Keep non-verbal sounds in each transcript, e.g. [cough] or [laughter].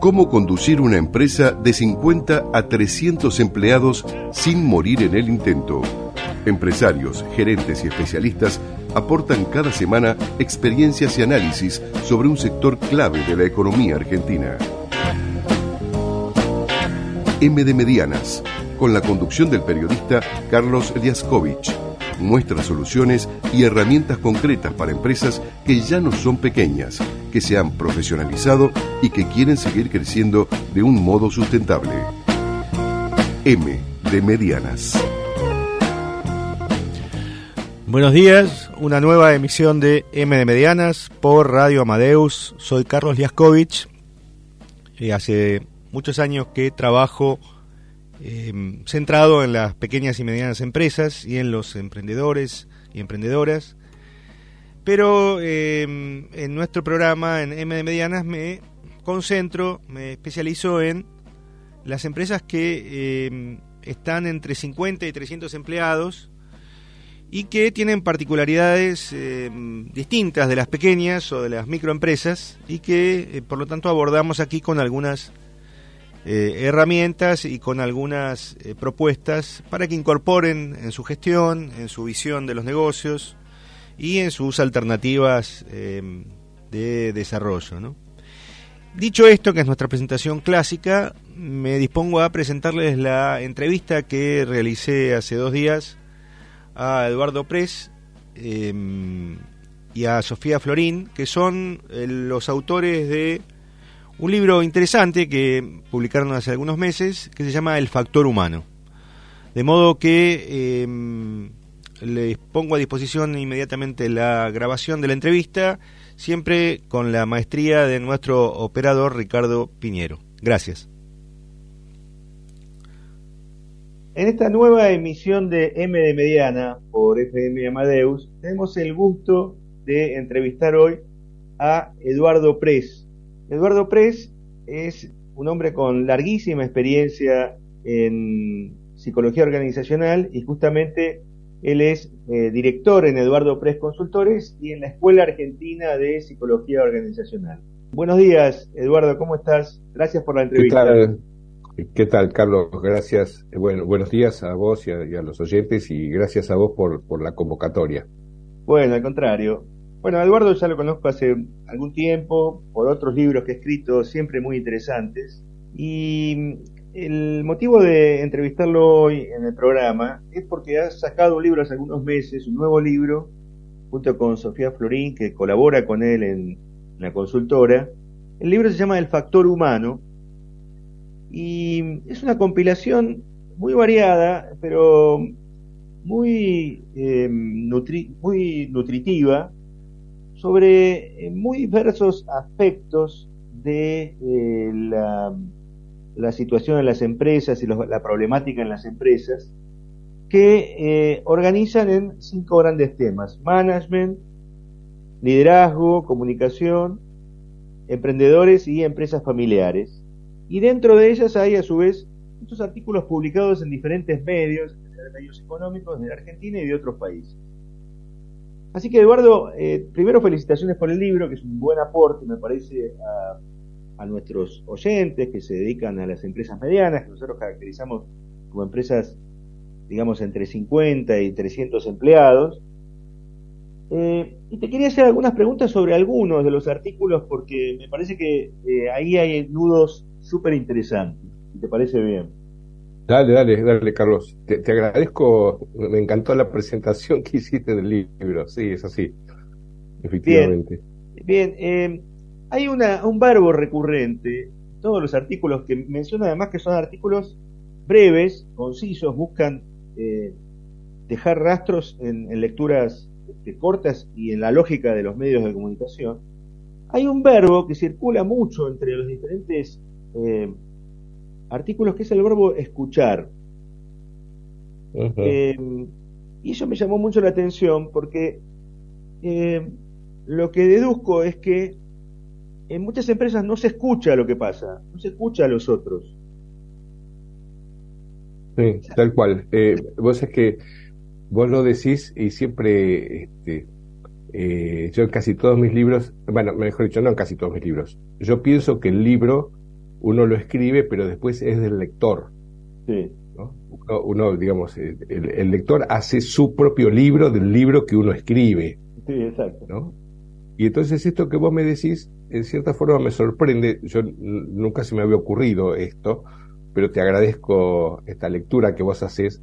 Cómo conducir una empresa de 50 a 300 empleados sin morir en el intento. Empresarios, gerentes y especialistas aportan cada semana experiencias y análisis sobre un sector clave de la economía argentina. M de Medianas, con la conducción del periodista Carlos Liaskovich, muestra soluciones y herramientas concretas para empresas que ya no son pequeñas, que se han profesionalizado y que quieren seguir creciendo de un modo sustentable. M de Medianas. Buenos días, una nueva emisión de M de Medianas por Radio Amadeus. Soy Carlos Liaskovich. y hace muchos años que trabajo eh, centrado en las pequeñas y medianas empresas y en los emprendedores y emprendedoras. Pero eh, en nuestro programa, en M de Medianas, me concentro, me especializo en las empresas que eh, están entre 50 y 300 empleados y que tienen particularidades distintas de las pequeñas o de las microempresas y que por lo tanto abordamos aquí con algunas eh, herramientas y con algunas eh, propuestas para que incorporen en su gestión, en su visión de los negocios y en sus alternativas em, de desarrollo. Dicho esto, que es nuestra presentación clásica, me dispongo a presentarles la entrevista que realicé hace dos días a Eduardo Press em, y a Sofía Florín, que son eh, los autores de un libro interesante que publicaron hace algunos meses que se llama El Factor Humano. De modo que em, les pongo a disposición inmediatamente la grabación de la entrevista, siempre con la maestría de nuestro operador Ricardo Piñero. Gracias. En esta nueva emisión de M de Mediana por FM Amadeus, tenemos el gusto de entrevistar hoy a Eduardo Pres, Eduardo Press es un hombre con larguísima experiencia en psicología organizacional y justamente él es eh, director en Eduardo Press Consultores y en la Escuela Argentina de Psicología Organizacional. Buenos días, Eduardo, ¿cómo estás? Gracias por la entrevista. ¿Qué tal, Carlos? Gracias. Bueno, buenos días a vos y a, los oyentes y gracias a vos por, por la convocatoria. Bueno, al contrario. Bueno, Eduardo ya lo conozco hace algún tiempo, por otros libros que he escrito, siempre muy interesantes. Y el motivo de entrevistarlo hoy en el programa es porque ha sacado un libro hace algunos meses, un nuevo libro, junto con Sofía Florín, que colabora con él en la consultora. El libro se llama El Factor Humano y es una compilación muy variada, pero muy, eh, muy nutritiva sobre eh, muy diversos aspectos de eh, la, situación en las empresas y la problemática en las empresas que eh, organizan en cinco grandes temas. Management, liderazgo, comunicación, emprendedores y empresas familiares. Y dentro de ellas hay a su vez muchos artículos publicados en diferentes medios, medios económicos de Argentina y de otros países. Así que Eduardo, eh, primero felicitaciones por el libro, que es un buen aporte, me parece, a, nuestros oyentes que se dedican a las empresas medianas, que nosotros caracterizamos como empresas, digamos, entre 50 y 300 empleados. Eh, y te quería hacer algunas preguntas sobre algunos de los artículos, porque me parece que eh, ahí hay nudos súper interesantes, si te parece bien. Dale, dale, dale, Carlos. Te, agradezco, me encantó la presentación que hiciste del libro. Sí, es así, efectivamente. Bien, eh, hay una, un verbo recurrente, todos los artículos que menciona además que son artículos breves, concisos, buscan eh, dejar rastros en, lecturas este, cortas y en la lógica de los medios de comunicación. Hay un verbo que circula mucho entre los diferentes eh, artículos que es el verbo escuchar. Eh, y eso me llamó mucho la atención porque eh, lo que deduzco es que en muchas empresas no se escucha lo que pasa, no se escucha a los otros. Sí, tal cual. Eh, vos es que vos lo decís y siempre este, eh, yo en casi todos mis libros, bueno, mejor dicho, no en casi todos mis libros, yo pienso que el libro uno lo escribe, pero después es del lector. Sí. Uno, digamos, el, lector hace su propio libro del libro que uno escribe. Sí, exacto. ¿no? Y entonces esto que vos me decís, en cierta forma me sorprende, yo nunca se me había ocurrido esto, pero te agradezco esta lectura que vos haces.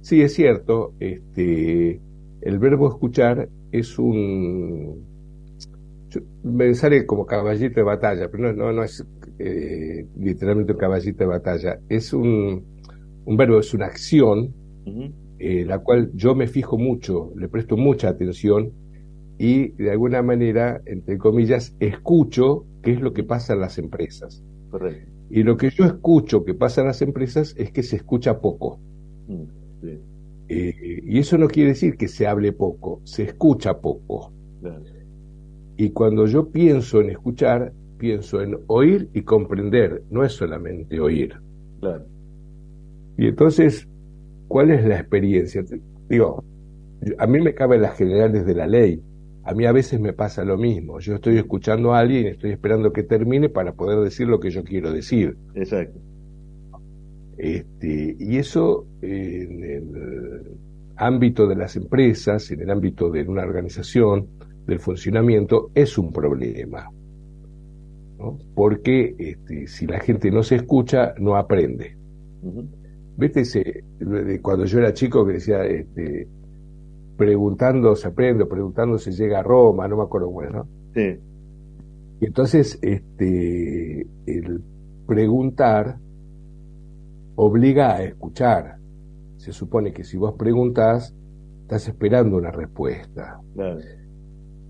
Sí, es cierto, este, el verbo escuchar es un... me sale como caballito de batalla, pero no, no, es eh, literalmente un caballito de batalla, es un, un verbo, es una acción, eh, la cual yo me fijo mucho, le presto mucha atención y de alguna manera, entre comillas, escucho qué es lo que pasa en las empresas. Correcto. Y lo que yo escucho que pasa en las empresas es que se escucha poco. Mm, eh, y eso no quiere decir que se hable poco, se escucha poco. Y cuando yo pienso en escuchar, pienso en oír y comprender, no es solamente oír. Y entonces, ¿cuál es la experiencia? Digo, a mí me caben las generales de la ley. A mí a veces me pasa lo mismo. Yo estoy escuchando a alguien estoy esperando que termine para poder decir lo que yo quiero decir. Exacto. Este, y eso en el ámbito de las empresas, en el ámbito de una organización, del funcionamiento, es un problema. Porque este, si la gente no se escucha, no aprende. ¿Viste ese, cuando yo era chico que decía, este, preguntando se aprende, preguntando se llega a Roma, no me acuerdo bueno. Sí. Y entonces, este, el preguntar obliga a escuchar. Se supone que si vos preguntas, estás esperando una respuesta.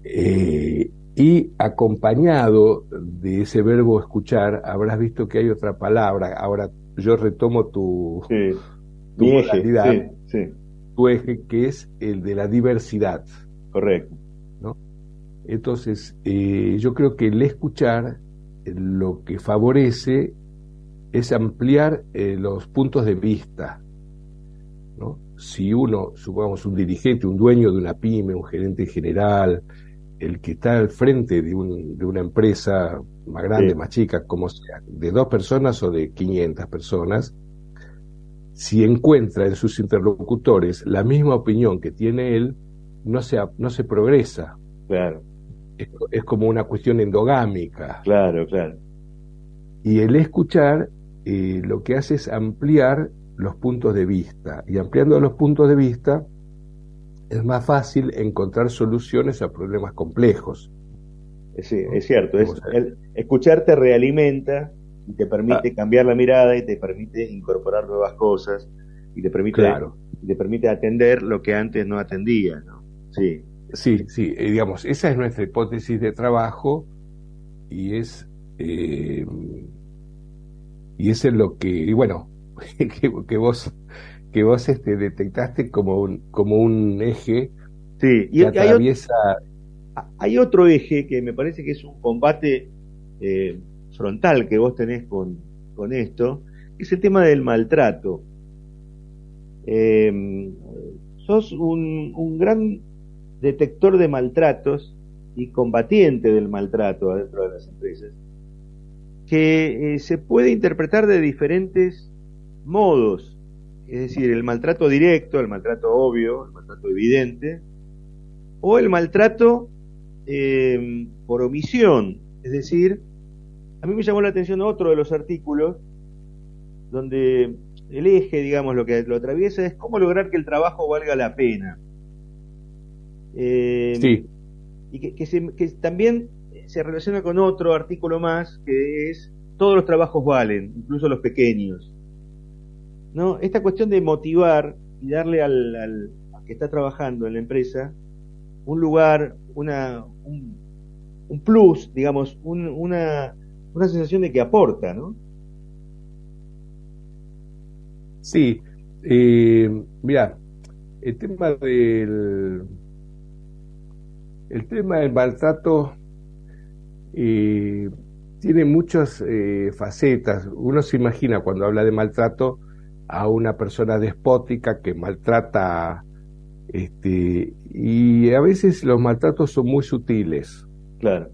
Eh, y acompañado de ese verbo escuchar, habrás visto que hay otra palabra. Ahora yo retomo tu, tu eje, tu eje, que es el de la diversidad. Correcto. ¿no? Entonces, eh, yo creo que el escuchar lo que favorece es ampliar eh, los puntos de vista. ¿no? Si uno, supongamos un dirigente, un dueño de una pyme, un gerente general, el que está al frente de, un, de una empresa más grande, más chica, como sea, de dos personas o de 500 personas, si encuentra en sus interlocutores la misma opinión que tiene él, no se, no se progresa. Claro. Es, es como una cuestión endogámica. Claro, claro. Y el escuchar eh, lo que hace es ampliar los puntos de vista. Y ampliando los puntos de vista es más fácil encontrar soluciones a problemas complejos. Sí, es cierto. Es, el, escucharte realimenta y te permite ah. cambiar la mirada y te permite incorporar nuevas cosas y te permite, te permite atender lo que antes no atendía. ¿no? Sí. Sí, sí, eh, digamos, esa es nuestra hipótesis de trabajo y es eh, y eso es lo que, y bueno, [laughs] que, vos, que vos este, detectaste como un, como un eje sí, y que atraviesa... Hay, otro eje que me parece que es un combate eh, frontal que vos tenés con, con esto, que es el tema del maltrato. Eh, sos un, un gran detector de maltratos y combatiente del maltrato adentro de las empresas que eh, se puede interpretar de diferentes modos, es decir, el maltrato directo, el maltrato obvio, el maltrato evidente, o el maltrato em, por omisión, es decir, a mí me llamó la atención otro de los artículos donde el eje, digamos, lo que lo atraviesa es cómo lograr que el trabajo valga la pena. Em, sí. Y que, que también se relaciona con otro artículo más que es todos los trabajos valen, incluso los pequeños. ¿No? Esta cuestión de motivar y darle al, que está trabajando en la empresa un lugar, una, un, plus, digamos, una, una sensación de que aporta, ¿no? Sí, eh, mira, el tema del el tema del maltrato tiene muchas eh, facetas. Uno se imagina cuando habla de maltrato a una persona despótica que maltrata Este, y a veces los maltratos son muy sutiles. Claro.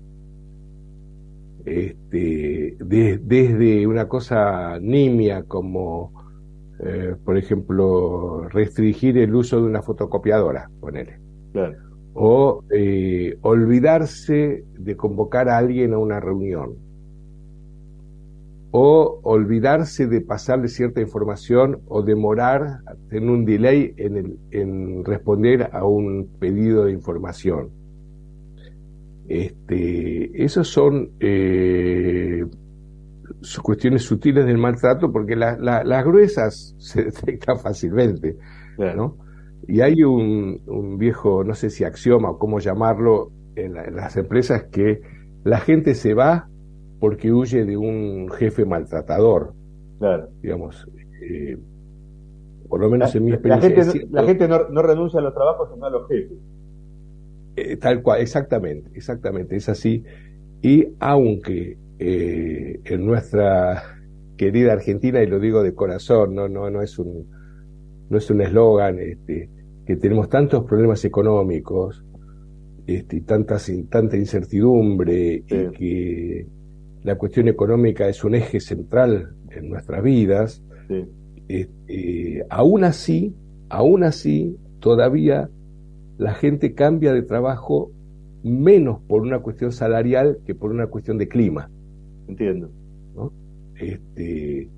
Este, desde una cosa nimia como, eh, por ejemplo, restringir el uso de una fotocopiadora, ponele. Claro. O eh, olvidarse de convocar a alguien a una reunión o olvidarse de pasarle cierta información o demorar, tener un delay en, el, en responder a un pedido de información. Este, esas son eh, cuestiones sutiles del maltrato porque las gruesas [laughs] se detectan fácilmente. ¿no? Y hay un, un, viejo, no sé si axioma o cómo llamarlo, en las empresas que la gente se va porque huye de un jefe maltratador. Claro. Digamos, eh, por lo menos en mi experiencia. La gente, no, renuncia a los trabajos, sino a los jefes. Eh, tal cual, exactamente, exactamente, es así. Y aunque eh, en nuestra querida Argentina, y lo digo de corazón, no, no, no es un no es un eslogan, este, que tenemos tantos problemas económicos, este, tantas, tanta incertidumbre, y que la cuestión económica es un eje central en nuestras vidas, este, aún así, aún así, todavía la gente cambia de trabajo menos por una cuestión salarial que por una cuestión de clima. Entiendo. Este,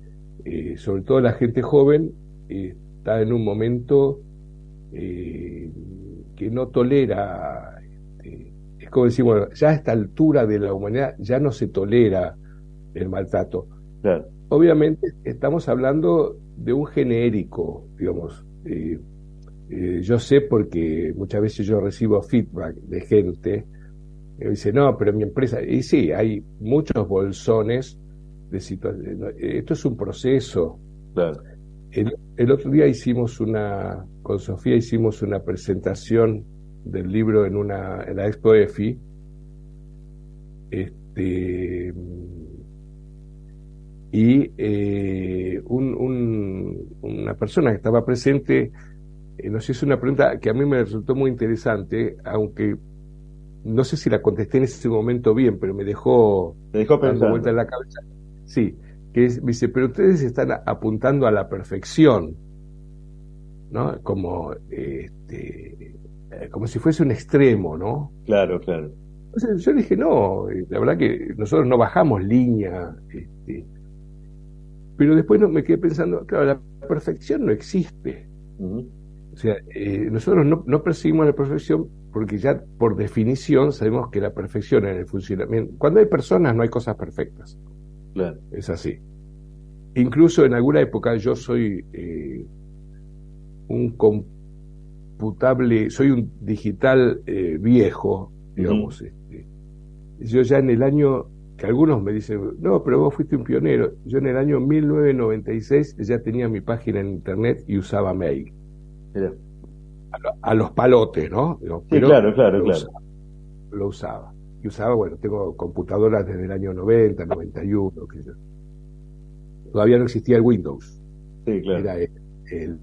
eh, sobre todo la gente joven está en un momento eh, que no tolera es como decir, bueno, ya a esta altura de la humanidad ya no se tolera el maltrato. Obviamente estamos hablando de un genérico, digamos. Eh, eh, yo sé porque muchas veces yo recibo feedback de gente que dice, no, pero mi empresa, y sí, hay muchos bolsones de situaciones. Esto es un proceso. El, el, otro día hicimos una, con Sofía hicimos una presentación del libro en una en la Expo EFI, este, y eh, una persona que estaba presente eh, nos hizo una pregunta que a mí me resultó muy interesante, aunque no sé si la contesté en ese momento bien, pero me dejó, dando vuelta en la cabeza. Sí, que es, dice, pero ustedes están apuntando a la perfección, ¿no? Como este, eh, como si fuese un extremo, ¿no? Claro, claro. Entonces yo dije, no, eh, la verdad que nosotros no bajamos línea, este, pero después me quedé pensando, claro, la perfección no existe. O sea, eh, nosotros no, no perseguimos la perfección porque ya por definición sabemos que la perfección en el funcionamiento, cuando hay personas no hay cosas perfectas. Claro. Es así. Incluso en alguna época yo soy un soy un digital eh, viejo, digamos. este, yo ya en el año, que algunos me dicen, no, pero vos fuiste un pionero, yo en el año 1996 ya tenía mi página en internet y usaba mail. A, los palotes, ¿no? sí, claro, claro, lo claro. Usaba, lo usaba. Y usaba, bueno, tengo computadoras desde el año 90, 91, que Todavía no existía el Windows. Sí, claro. Era el, el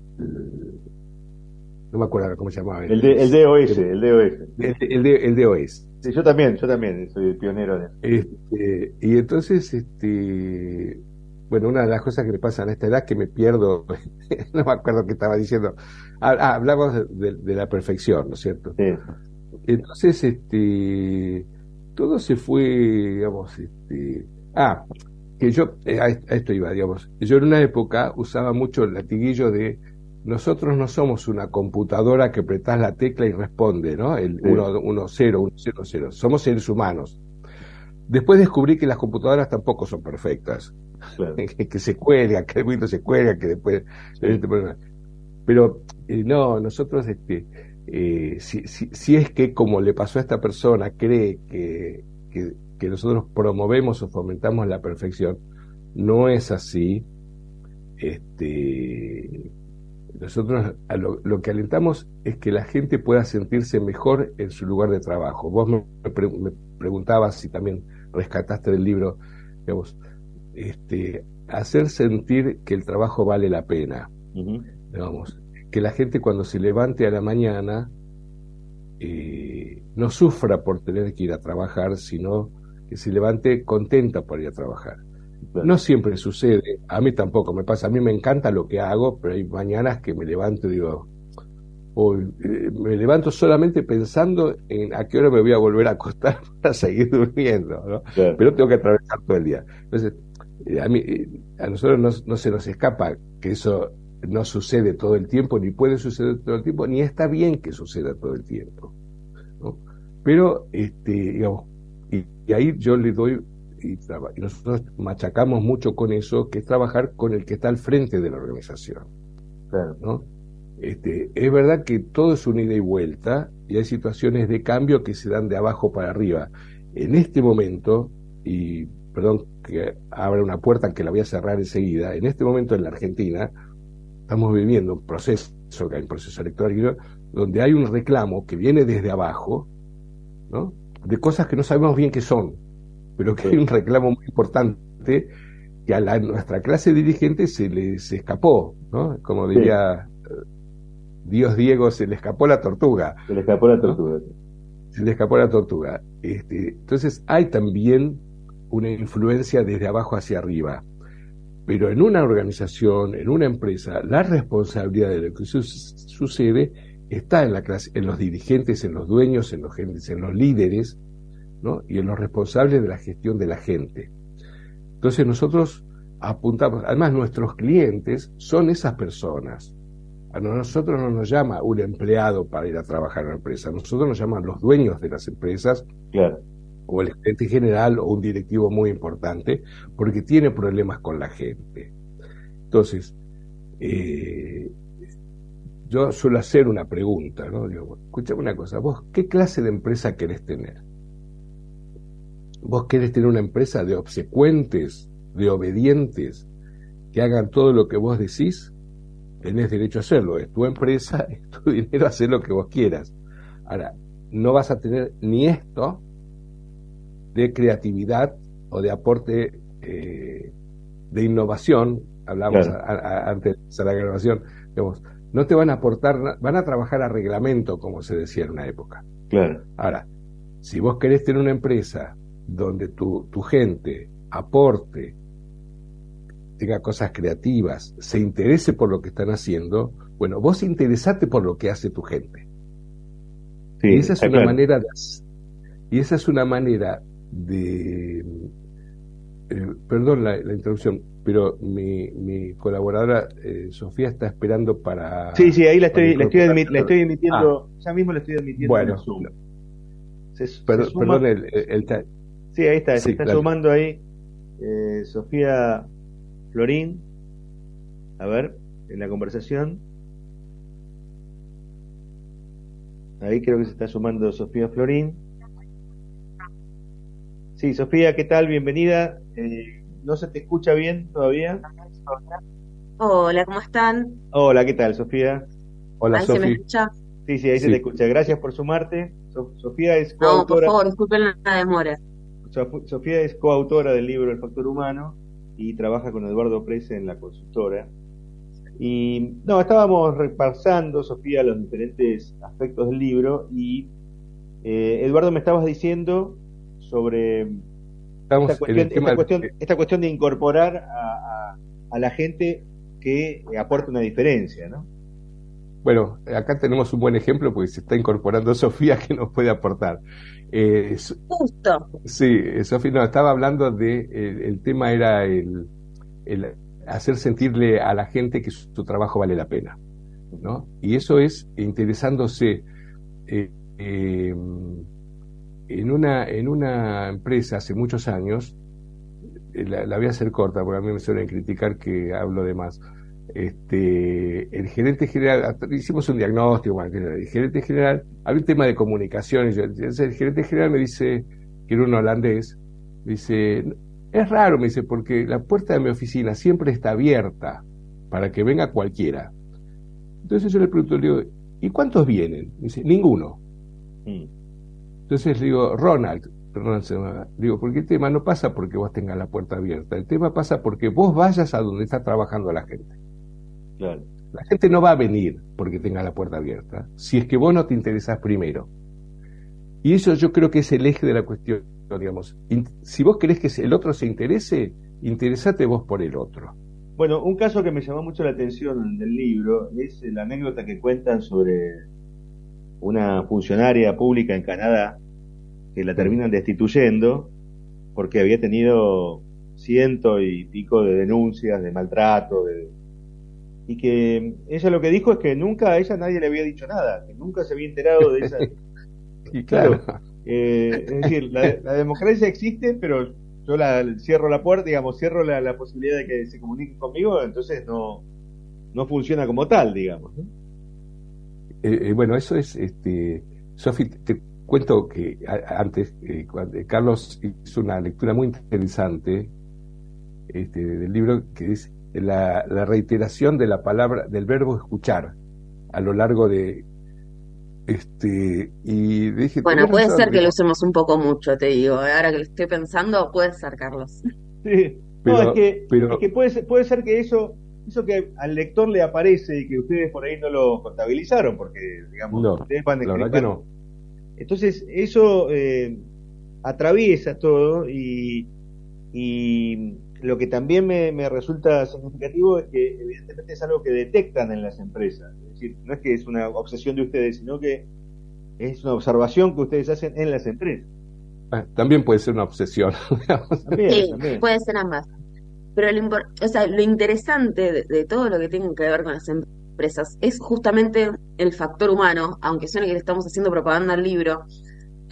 no me acuerdo cómo se llamaba. El, el DOS, el, DOS. El, el, DOS. Sí, yo también, yo también soy pionero de este, y entonces, este, bueno, una de las cosas que me pasan a esta edad que me pierdo, [laughs] no me acuerdo qué estaba diciendo. Ah, ah hablamos de, la perfección, ¿no es cierto? Sí. Entonces, este, todo se fue, digamos, este, ah, que yo, eh, a esto iba, digamos, yo en una época usaba mucho el latiguillo de nosotros no somos una computadora que apretás la tecla y responde, ¿no? El 1, 0, 1, 0, 0. Somos seres humanos. Después descubrí que las computadoras tampoco son perfectas. [laughs] que se cuelga, que el Windows se cuelga, que después... Pero eh, no, nosotros, este, eh, si, si, si, es que como le pasó a esta persona, cree que, que, que nosotros promovemos o fomentamos la perfección, no es así. Este, nosotros lo, que alentamos es que la gente pueda sentirse mejor en su lugar de trabajo. Vos me, preguntabas si también rescataste del libro, digamos, este, hacer sentir que el trabajo vale la pena, digamos, que la gente cuando se levante a la mañana eh, no sufra por tener que ir a trabajar, sino que se levante contenta por ir a trabajar. No siempre sucede, a mí tampoco me pasa, a mí me encanta lo que hago, pero hay mañanas que me levanto y digo, eh, me levanto solamente pensando en a qué hora me voy a volver a acostar [laughs] para seguir durmiendo, pero tengo que atravesar todo el día. Entonces, eh, a, mí, eh, a nosotros no, no, se nos escapa que eso no sucede todo el tiempo, ni puede suceder todo el tiempo, ni está bien que suceda todo el tiempo. Pero, este, digamos, y, ahí yo le doy, y, nosotros machacamos mucho con eso, que es trabajar con el que está al frente de la organización. ¿no? Este, es verdad que todo es un ida y vuelta y hay situaciones de cambio que se dan de abajo para arriba. En este momento, y perdón que abra una puerta que la voy a cerrar enseguida, en este momento en la Argentina estamos viviendo un proceso, que hay un proceso electoral, donde hay un reclamo que viene desde abajo, ¿no? de cosas que no sabemos bien qué son, pero que hay un reclamo muy importante que a la, nuestra clase dirigente se les escapó, ¿no? Como diría eh, Dios Diego, se le escapó la tortuga. Se le escapó la tortuga. Se le escapó la tortuga. Este, entonces hay también una influencia desde abajo hacia arriba. Pero en una organización, en una empresa, la responsabilidad de lo que sucede está en la clase, en los dirigentes, en los dueños, en los en los líderes, ¿no? y en los responsables de la gestión de la gente. Entonces nosotros apuntamos, además nuestros clientes son esas personas. A nosotros no nos llama un empleado para ir a trabajar en la empresa, a nosotros nos llaman los dueños de las empresas claro o el gerente general o un directivo muy importante, porque tiene problemas con la gente. Entonces, eh, yo suelo hacer una pregunta, ¿no? Digo, escúchame una cosa, vos, ¿qué clase de empresa querés tener? ¿Vos querés tener una empresa de obsecuentes, de obedientes, que hagan todo lo que vos decís? Tenés derecho a hacerlo, es tu empresa, [laughs] es tu dinero, hacer lo que vos quieras. Ahora, no vas a tener ni esto, de creatividad o de aporte eh, de innovación, hablamos antes de la grabación, digamos, no te van a aportar, van a trabajar a reglamento, como se decía en una época. Claro. Ahora, si vos querés tener una empresa donde tu, tu gente aporte, tenga cosas creativas, se interese por lo que están haciendo, bueno, vos interesate por lo que hace tu gente. Sí, y esa es una manera de, y esa es una manera de... Eh, perdón la, interrupción, pero mi, mi colaboradora eh, Sofía está esperando para... Sí, sí, ahí la estoy, la estoy, estoy emitiendo, ah. ya mismo la estoy emitiendo bueno, en Zoom. perdón, el, el, Sí, ahí está, se está sumando ahí eh, Sofía Florín. A ver, en la conversación. Ahí creo que se está sumando Sofía Florín. Sí, Sofía, ¿qué tal? Bienvenida. Eh, ¿No se te escucha bien todavía? Hola, ¿cómo están? Hola, ¿qué tal, Sofía? Hola, Sofía. ¿Se me escucha? Sí, sí, ahí se te escucha. Gracias por sumarte. Sofía es coautora. No, por favor, disculpen la demora. Sofía es coautora del libro El Factor Humano y trabaja con Eduardo Prese en la consultora. Y no, estábamos repasando, Sofía, los diferentes aspectos del libro y eh, Eduardo me estabas diciendo sobre esta cuestión, de incorporar a, la gente que aporta una diferencia, ¿no? Bueno, acá tenemos un buen ejemplo porque se está incorporando Sofía que nos puede aportar. Eh, Justo. Sí, Sofía, no, estaba hablando de, el, tema era el, hacer sentirle a la gente que su, trabajo vale la pena, ¿no? Y eso es interesándose eh, eh en una, en una empresa hace muchos años, eh, la, voy a hacer corta porque a mí me suelen criticar que hablo de más. Este, el gerente general, hicimos un diagnóstico, el gerente general, había un tema de comunicación, y el gerente general me dice, que era un holandés, dice, es raro, me dice, porque la puerta de mi oficina siempre está abierta para que venga cualquiera. Entonces yo le pregunto, le digo, ¿y cuántos vienen? dice, ninguno. Mm. Entonces digo, Ronald, Ronald digo, porque el tema no pasa porque vos tengas la puerta abierta, el tema pasa porque vos vayas a donde está trabajando la gente. Claro. La gente no va a venir porque tenga la puerta abierta, si es que vos no te interesás primero. Y eso yo creo que es el eje de la cuestión, digamos. Si vos querés que el otro se interese, interesate vos por el otro. Bueno, un caso que me llamó mucho la atención del libro es la anécdota que cuentan sobre una funcionaria pública en Canadá que la terminan destituyendo porque había tenido ciento y pico de denuncias de maltrato, de, y que ella lo que dijo es que nunca a ella nadie le había dicho nada, que nunca se había enterado de esa, [laughs] Y claro. Eh, es decir, la, democracia existe, pero yo la cierro la puerta, digamos, cierro la, posibilidad de que se comuniquen conmigo, entonces no, no funciona como tal, digamos. Eh, eh, bueno, eso es, este, Sofi, te cuento que antes, cuando, Carlos hizo una lectura muy interesante este, del libro que es la, la reiteración de la palabra, del verbo escuchar a lo largo de este, y dije, bueno, puede ser que lo usemos un poco mucho, te digo. Ahora que lo estoy pensando, puede ser, Carlos. [laughs] Sí, no, es que, que puede, ser, puede ser que eso, eso que al lector le aparece y que ustedes por ahí no lo contabilizaron, porque, digamos, ustedes van la verdad que no. Entonces, eso eh, atraviesa todo y, y lo que también me, me, resulta significativo es que evidentemente es algo que detectan en las empresas. Es decir, no es que es una obsesión de ustedes, sino que es una observación que ustedes hacen en las empresas. Ah, también puede ser una obsesión. [laughs] sí, puede ser ambas. Pero lo, o sea, lo interesante de, todo lo que tiene que ver con las empresas es justamente el factor humano, aunque suene que le estamos haciendo propaganda al libro,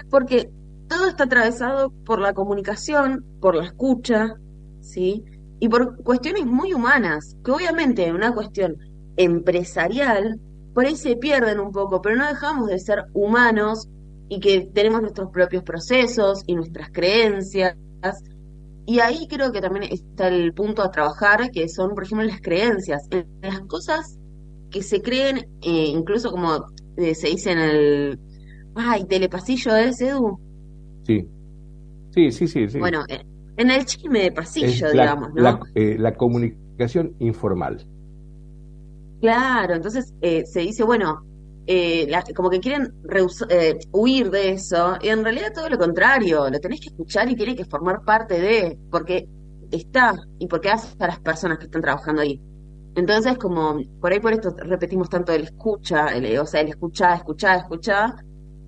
porque todo está atravesado por la comunicación, por la escucha, ¿sí? Y por cuestiones muy humanas, que obviamente en una cuestión empresarial, por ahí se pierden un poco, pero no dejamos de ser humanos y que tenemos nuestros propios procesos y nuestras creencias. Y ahí creo que también está el punto a trabajar, que son, por ejemplo, las creencias, las cosas que se creen, eh, incluso como eh, se dice en el, ay, telepasillo del CEDU. Sí, sí, sí, sí. sí. Bueno, eh, en el chisme de pasillo, digamos, ¿no? Eh, la, comunicación informal. Claro, entonces eh, se dice, bueno, eh, como que quieren huir de eso, y en realidad todo lo contrario, lo tenés que escuchar y tiene que formar parte de, porque está y porque hace a las personas que están trabajando ahí. Entonces, como por ahí por esto repetimos tanto el escucha, el, o sea, el escuchar, escuchar, escuchar,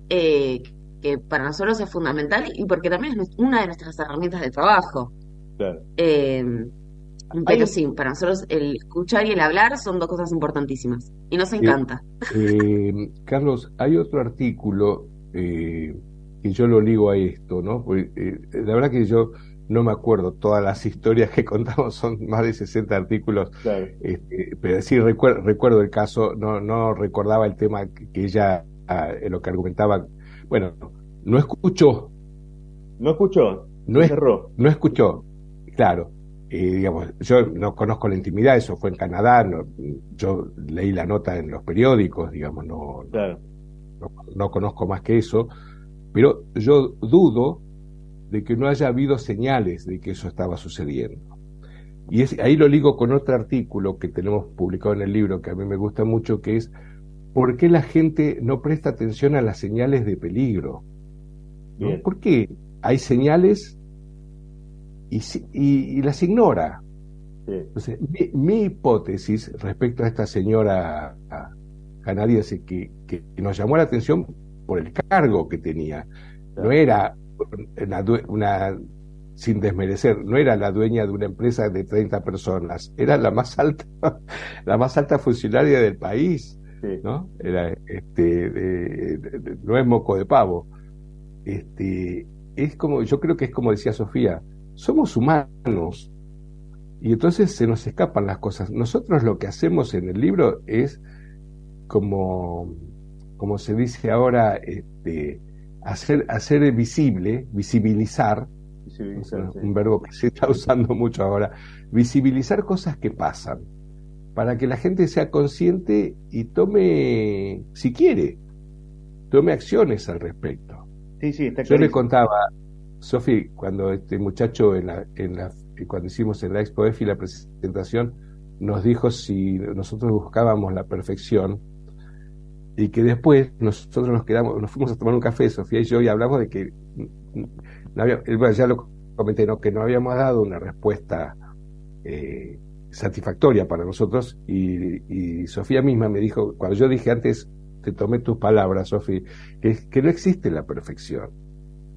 eh, que para nosotros es fundamental y porque también es una de nuestras herramientas de trabajo. Claro. Eh, pero sí, para nosotros el escuchar y el hablar son dos cosas importantísimas y nos encanta. Eh, Carlos, hay otro artículo eh, que yo lo ligo a esto, ¿no? la verdad que yo no me acuerdo todas las historias que [laughs] contamos, son más de 60 artículos, este, pero sí recuerdo, recuerdo el caso, no, no recordaba el tema que ella, ah, lo que argumentaba bueno, no escuchó. No escuchó. No, no escuchó. Claro. Eh, digamos, yo no conozco la intimidad, eso fue en Canadá, yo leí la nota en los periódicos, digamos, no, no, conozco más que eso, pero yo dudo de que no haya habido señales de que eso estaba sucediendo. Y es, ahí lo ligo con otro artículo que tenemos publicado en el libro que a mí me gusta mucho, que es ¿por qué la gente no presta atención a las señales de peligro? ¿Por qué hay señales y, las ignora? Entonces, mi, hipótesis respecto a esta señora canadiense que, que, nos llamó la atención por el cargo que tenía, no era una, sin desmerecer, no era la dueña de una empresa de 30 personas, era la más alta, [laughs] la más alta funcionaria del país. ¿No? Era, este, no es moco de pavo. Este, es como, yo creo que es como decía Sofía, somos humanos y entonces se nos escapan las cosas. Nosotros lo que hacemos en el libro es como, como se dice ahora, este, hacer, hacer visible, visibilizar, un verbo que se está usando mucho ahora, visibilizar cosas que pasan para que la gente sea consciente y tome, si quiere, tome acciones al respecto. Sí, sí, está Yo le contaba, Sofi, cuando este muchacho, en la, en la, cuando hicimos en la Expo EFI la presentación, nos dijo si nosotros buscábamos la perfección y que después nosotros nos quedamos, nos fuimos a tomar un café, Sofía y yo, y hablamos de que no había, ya lo comenté, ¿no? que no habíamos dado una respuesta eh, satisfactoria para nosotros y, Sofía misma me dijo, cuando yo dije antes, te tomé tus palabras, Sofía, que, que no existe la perfección.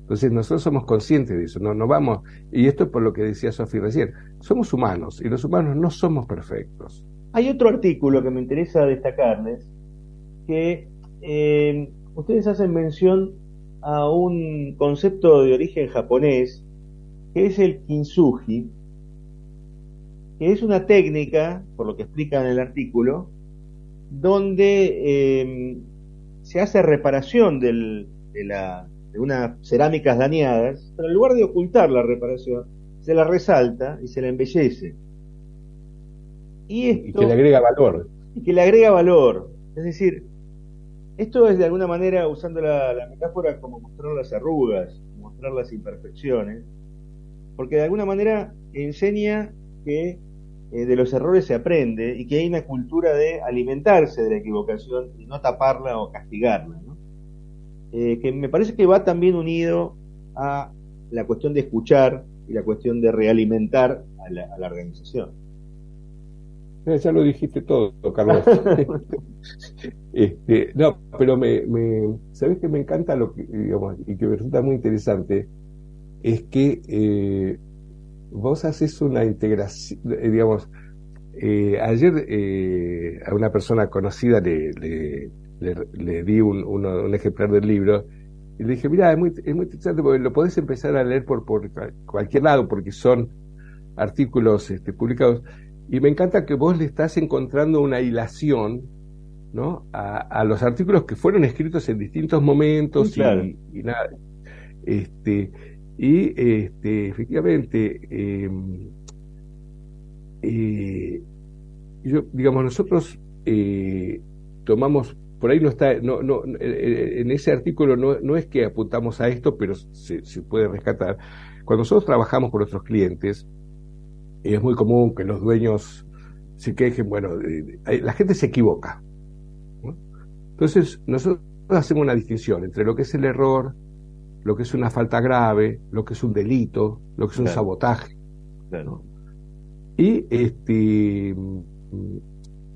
Entonces nosotros somos conscientes de eso, no, no vamos, y esto es por lo que decía Sofía recién, somos humanos y los humanos no somos perfectos. Hay otro artículo que me interesa destacarles, que eh, ustedes hacen mención a un concepto de origen japonés, que es el kintsugi, que es una técnica, por lo que explica en el artículo, donde eh, se hace reparación de, la, de unas cerámicas dañadas, pero en lugar de ocultar la reparación, se la resalta y se la embellece. Y, que le agrega valor. Y que le agrega valor. Es decir, esto es de alguna manera, usando la, la metáfora, como mostrar las arrugas, mostrar las imperfecciones, porque de alguna manera enseña que eh, de los errores se aprende y que hay una cultura de alimentarse de la equivocación y no taparla o castigarla. Eh, que me parece que va también unido a la cuestión de escuchar y la cuestión de realimentar a la, a la organización. Ya lo dijiste todo, Carlos. [laughs] este, no, pero me, me, ¿sabes que me encanta lo que, digamos, y que me resulta muy interesante? Es que eh, vos haces una integración, eh, digamos, eh, ayer eh, a una persona conocida le, le, le, di un, un, ejemplar del libro y le dije, mira, es muy, es muy interesante porque lo podés empezar a leer por, por cualquier lado porque son artículos este, publicados y me encanta que vos le estás encontrando una hilación ¿no? a, a los artículos que fueron escritos en distintos momentos y, y, nada. Este, y este, efectivamente, em, eh, yo, digamos, nosotros eh, tomamos, por ahí no está, no, no, en ese artículo no, no es que apuntamos a esto, pero se, se puede rescatar. Cuando nosotros trabajamos con nuestros clientes, es muy común que los dueños se quejen, bueno, la gente se equivoca. Entonces, nosotros hacemos una distinción entre lo que es el error, lo que es una falta grave, lo que es un delito, lo que es un sabotaje. Y este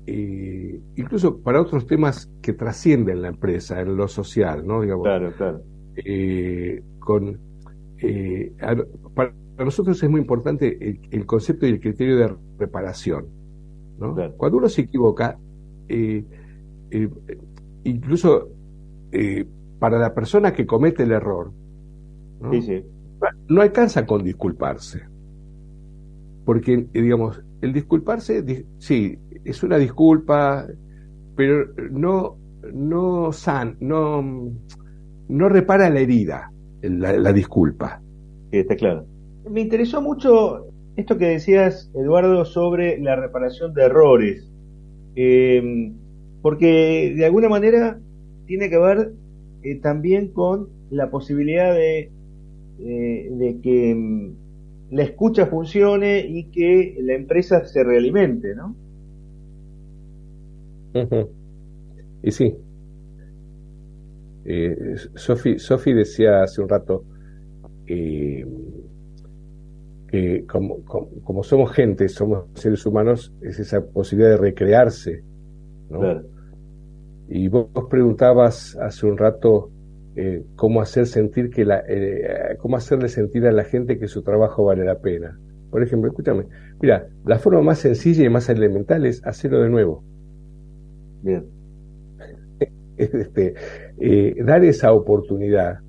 eh, incluso para otros temas que trascienden la empresa, en lo social, ¿no? Digamos, claro, claro. Eh, con, eh, para, nosotros es muy importante el, concepto y el criterio de reparación. ¿no? Cuando uno se equivoca, incluso para la persona que comete el error, ¿no? alcanza con disculparse. Porque, digamos, el disculparse, sí, es una disculpa, pero no, no san, no, no repara la herida, la, disculpa. está claro. Me interesó mucho esto que decías, Eduardo, sobre la reparación de errores, em, porque de alguna manera tiene que ver eh, también con la posibilidad de eh, de que mm, la escucha funcione y que la empresa se realimente, ¿no? Y sí. Eh, Sofi, decía hace un rato eh, que como, como, somos gente, somos seres humanos, es esa posibilidad de recrearse. ¿no? Y vos preguntabas hace un rato eh, cómo hacer sentir que la, eh, cómo hacerle sentir a la gente que su trabajo vale la pena. Por ejemplo, escúchame, mira, la forma más sencilla y más elemental es hacerlo de nuevo. Bien. [laughs] Este, eh, dar esa oportunidad.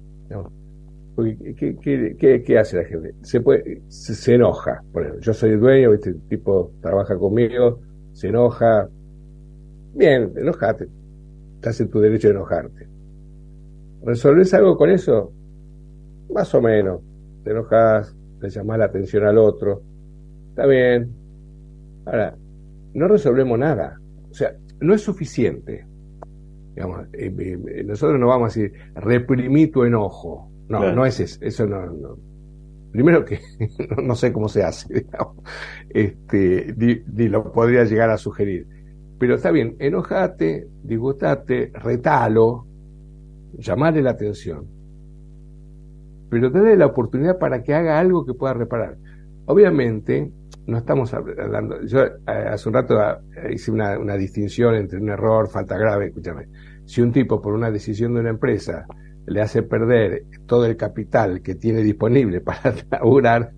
¿qué, hace la gente? Se, puede, se, enoja. Por ejemplo, yo soy el dueño, este tipo trabaja conmigo, se enoja. Bien, enojate. Estás en tu derecho de enojarte ¿Resolvés algo con eso? Más o menos. Te enojas, le llamás la atención al otro. Está bien. Ahora, no resolvemos nada. O sea, no es suficiente. Digamos, eh, eh, nosotros no vamos a decir, reprimí tu enojo. No, no es eso. Eso no, primero que [laughs] no sé cómo se hace, este, ni, lo podría llegar a sugerir. Pero está bien, enojate, disgustate, retalo, llamarle la atención. Pero dale la oportunidad para que haga algo que pueda reparar. Obviamente, no estamos hablando. Yo eh, hace un rato eh, hice una, una, distinción entre un error, falta grave. Escúchame, si un tipo por una decisión de una empresa le hace perder todo el capital que tiene disponible [laughs] para laburar,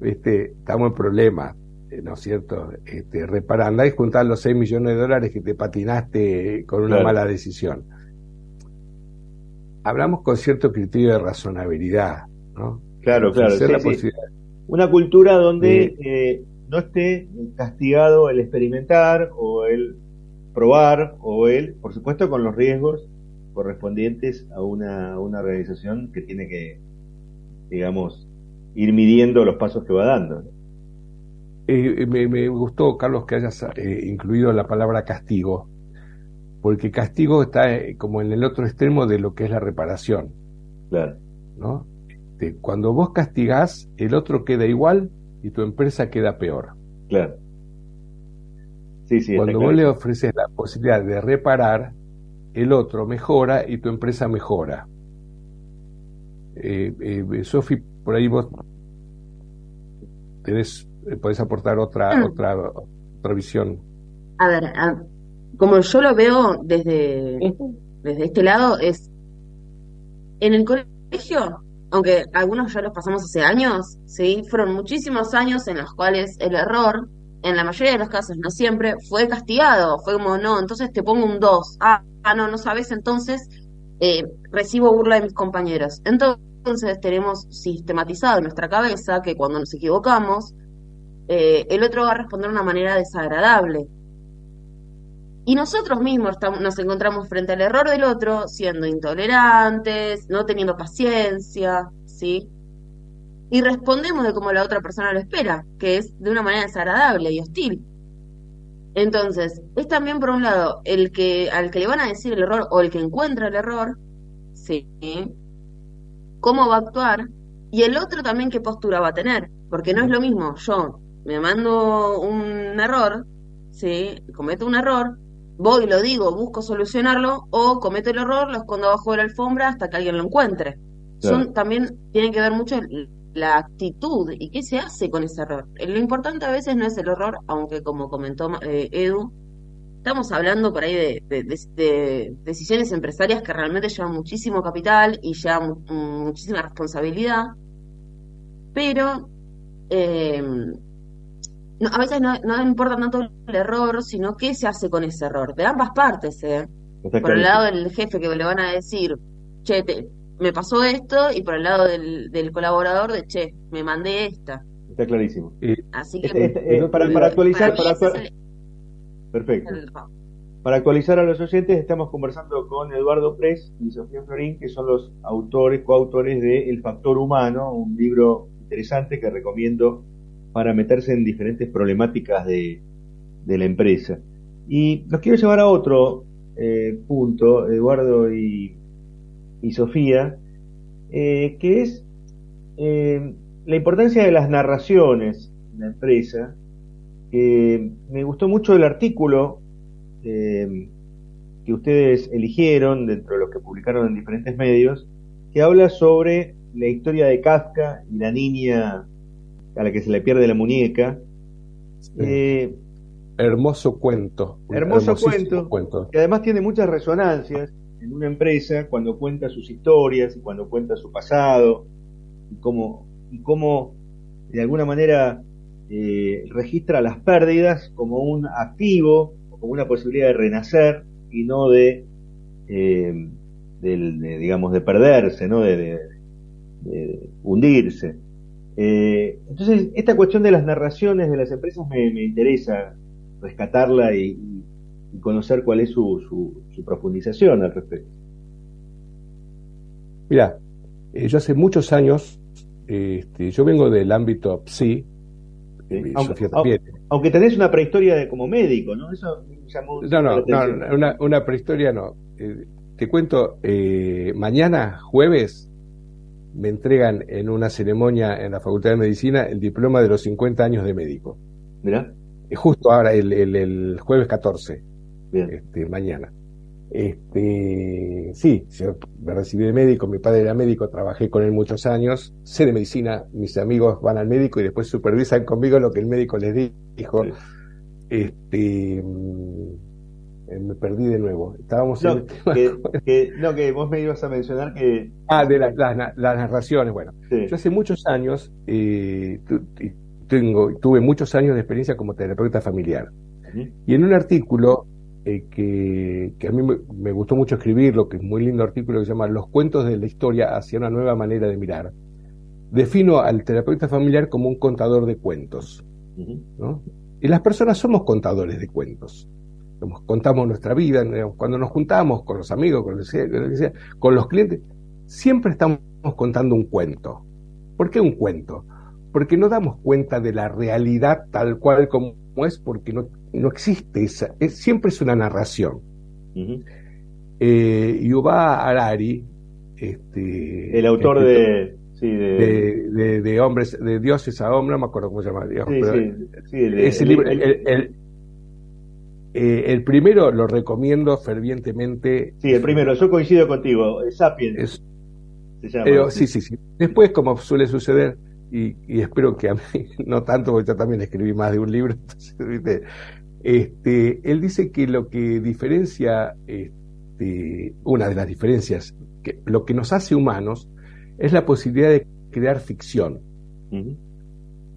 este, estamos en problema, eh, ¿no es cierto? Este, reparando y juntar los 6 millones de dólares que te patinaste con una mala decisión. Hablamos con cierto criterio de razonabilidad, ¿no? Claro, claro. Una cultura donde eh, no esté castigado el experimentar o el probar o el, por supuesto, con los riesgos correspondientes a una, una organización que tiene que, digamos, ir midiendo los pasos que va dando. Eh, me, gustó, Carlos, que hayas eh, incluido la palabra castigo, porque castigo está eh, como en el otro extremo de lo que es la reparación. Claro. ¿no? Este, cuando vos castigás, el otro queda igual y tu empresa queda peor. Claro. Sí, sí, cuando vos le ofreces la posibilidad de reparar, el otro mejora y tu empresa mejora. Eh, eh, Sofi, por ahí vos tenés, eh, podés aportar otra, mm. otra, otra visión. A ver, como yo lo veo desde, desde este lado, es en el colegio, aunque algunos ya los pasamos hace años, sí, fueron muchísimos años en los cuales el error en la mayoría de los casos, no siempre, fue castigado. Fue como, no, entonces te pongo un 2. Ah, no, no sabes, entonces eh, recibo burla de mis compañeros. Entonces tenemos sistematizado en nuestra cabeza que cuando nos equivocamos, eh, el otro va a responder de una manera desagradable. Y nosotros mismos nos encontramos frente al error del otro siendo intolerantes, no teniendo paciencia, ¿sí? y respondemos de como la otra persona lo espera, que es de una manera desagradable y hostil. Entonces, es también por un lado el que al que le van a decir el error o el que encuentra el error, sí, cómo va a actuar y el otro también qué postura va a tener, porque no es lo mismo yo me mando un error, sí, cometo un error, voy, lo digo, busco solucionarlo o cometo el error, lo escondo abajo de la alfombra hasta que alguien lo encuentre. Son también tienen que ver mucho la actitud y qué se hace con ese error. Lo importante a veces no es el error, aunque como comentó eh, Edu, estamos hablando por ahí de, decisiones empresarias que realmente llevan muchísimo capital y llevan muchísima responsabilidad, pero eh, a veces no, importa tanto el error, sino qué se hace con ese error, de ambas partes. ¿eh? Por el lado del jefe que le van a decir, che, te, me pasó esto y por el lado del, colaborador de, che, me mandé esta. Está clarísimo. Así que... Este, eh, para, actualizar... Perfecto. Para actualizar a los oyentes, estamos conversando con Eduardo Pres y Sofía Florín, que son los autores, coautores de El Factor Humano, un libro interesante que recomiendo para meterse en diferentes problemáticas de, la empresa. Y los quiero llevar a otro eh, punto, Eduardo y, Sofía, eh, que es eh, la importancia de las narraciones en la empresa. me gustó mucho el artículo que ustedes eligieron dentro de los que publicaron en diferentes medios, que habla sobre la historia de Kafka y la niña a la que se le pierde la muñeca. hermoso cuento. Hermoso cuento, cuento, que además tiene muchas resonancias en una empresa cuando cuenta sus historias y cuando cuenta su pasado y cómo, y cómo de alguna manera eh, registra las pérdidas como un activo o como una posibilidad de renacer y no de, eh, digamos, de perderse, ¿no? de, hundirse. Eh, entonces, esta cuestión de las narraciones de las empresas me, me interesa rescatarla y, y conocer cuál es su, su, profundización al respecto. Mira, eh, yo hace muchos años, este, yo vengo del ámbito psi, eh, aunque, tenés una prehistoria de, como médico, ¿no? Eso llamó No, no, no una, una, prehistoria no. Eh, te cuento, mañana, jueves, me entregan en una ceremonia en la Facultad de Medicina el diploma de los 50 años de médico. Mira. Justo ahora, el, el, jueves 14, Este, mañana. Este, sí, yo me recibí de médico, mi padre era médico, trabajé con él muchos años, sé de medicina, mis amigos van al médico y después supervisan conmigo lo que el médico les dijo. Este, eh, me perdí de nuevo. Estábamos no, [laughs] que, no, que vos me ibas a mencionar que... Ah, de las narraciones, bueno. Yo hace muchos años eh, tengo, tuve muchos años de experiencia como terapeuta familiar. Y en un artículo eh, que, que, a mí me, gustó mucho escribirlo, que es un muy lindo artículo que se llama Los cuentos de la historia hacia una nueva manera de mirar, defino al terapeuta familiar como un contador de cuentos. ¿no? Y las personas somos contadores de cuentos contamos nuestra vida, cuando nos juntamos con los amigos, con, con los clientes, siempre estamos contando un cuento. ¿Por qué un cuento? Porque no damos cuenta de la realidad tal cual como es, porque no, no existe esa, siempre es una narración. Eh, Yuval Harari, este, el autor de, de, hombres, de dioses a hombres, no me acuerdo cómo se llama, ese libro, el, eh, el primero lo recomiendo fervientemente. Sí, el primero, yo coincido contigo, Sapiens. sí, sí, sí. Después, como suele suceder, y, espero que a mí [laughs] no tanto, porque yo también escribí más de un libro, [laughs] este, él dice que lo que diferencia, este, una de las diferencias, que lo que nos hace humanos es la posibilidad de crear ficción.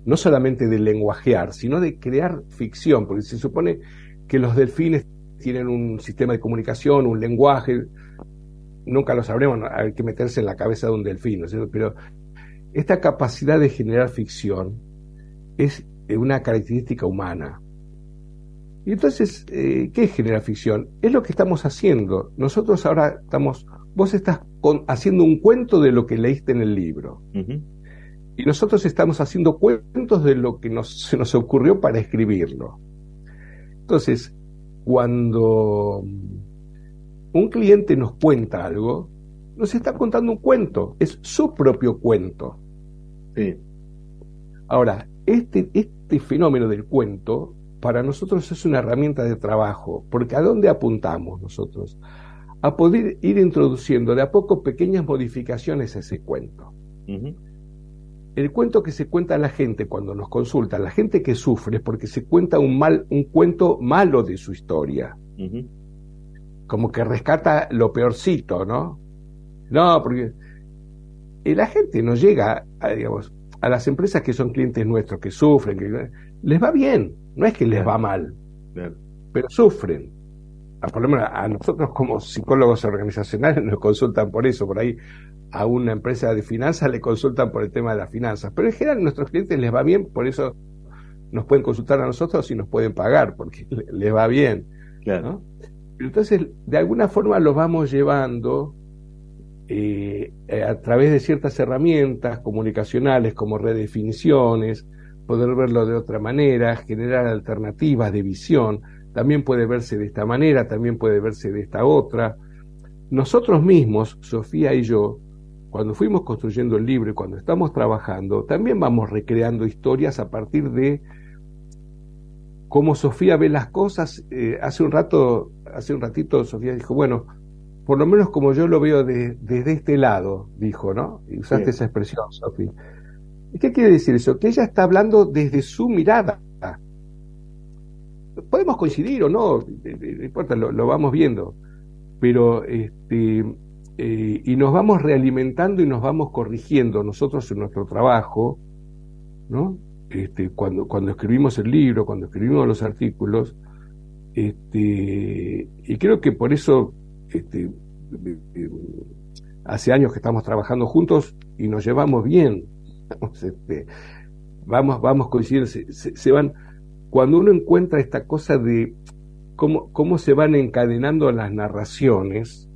No solamente de lenguajear, sino de crear ficción, porque se supone que los delfines tienen un sistema de comunicación, un lenguaje, nunca lo sabremos, hay que meterse en la cabeza de un delfín, pero esta capacidad de generar ficción es una característica humana. Y entonces, eh, ¿qué es generar ficción? Es lo que estamos haciendo. Nosotros ahora estamos, vos estás haciendo un cuento de lo que leíste en el libro. Y nosotros estamos haciendo cuentos de lo que se nos ocurrió para escribirlo. Entonces, cuando un cliente nos cuenta algo, nos está contando un cuento, es su propio cuento. Ahora, este, este fenómeno del cuento para nosotros es una herramienta de trabajo, porque ¿a dónde apuntamos nosotros? A poder ir introduciendo de a poco pequeñas modificaciones a ese cuento el cuento que se cuenta a la gente cuando nos consulta, la gente que sufre, es porque se cuenta un, mal, un cuento malo de su historia. Como que rescata lo peorcito, ¿no? No, porque la gente no llega, a, digamos, a las empresas que son clientes nuestros, que sufren, que les va bien, no es que les va mal, pero sufren. A, por lo menos a nosotros como psicólogos organizacionales [laughs] nos consultan por eso, por ahí a una empresa de finanzas le consultan por el tema de las finanzas. Pero en general a nuestros clientes les va bien, por eso nos pueden consultar a nosotros y nos pueden pagar, porque [laughs] les va bien. Claro. Entonces, de alguna forma los vamos llevando eh, a través de ciertas herramientas comunicacionales como redefiniciones, poder verlo de otra manera, generar alternativas de visión. También puede verse de esta manera, también puede verse de esta otra. Nosotros mismos, Sofía y yo, cuando fuimos construyendo el libro y cuando estamos trabajando, también vamos recreando historias a partir de cómo Sofía ve las cosas. Eh, hace un rato, hace un ratito Sofía dijo, bueno, por lo menos como yo lo veo desde este lado, dijo, ¿no? Y usaste esa expresión, Sofía. ¿Y qué quiere decir eso? Que ella está hablando desde su mirada. Podemos coincidir o no, no importa, lo, lo vamos viendo. Pero este, eh, y nos vamos realimentando y nos vamos corrigiendo nosotros en nuestro trabajo, ¿no? Este, cuando, cuando escribimos el libro, cuando escribimos los artículos, este, y creo que por eso este, hace años que estamos trabajando juntos y nos llevamos bien. [laughs] Este, vamos, vamos coincidiendo, se, se, van. Cuando uno encuentra esta cosa de cómo, cómo se van encadenando las narraciones,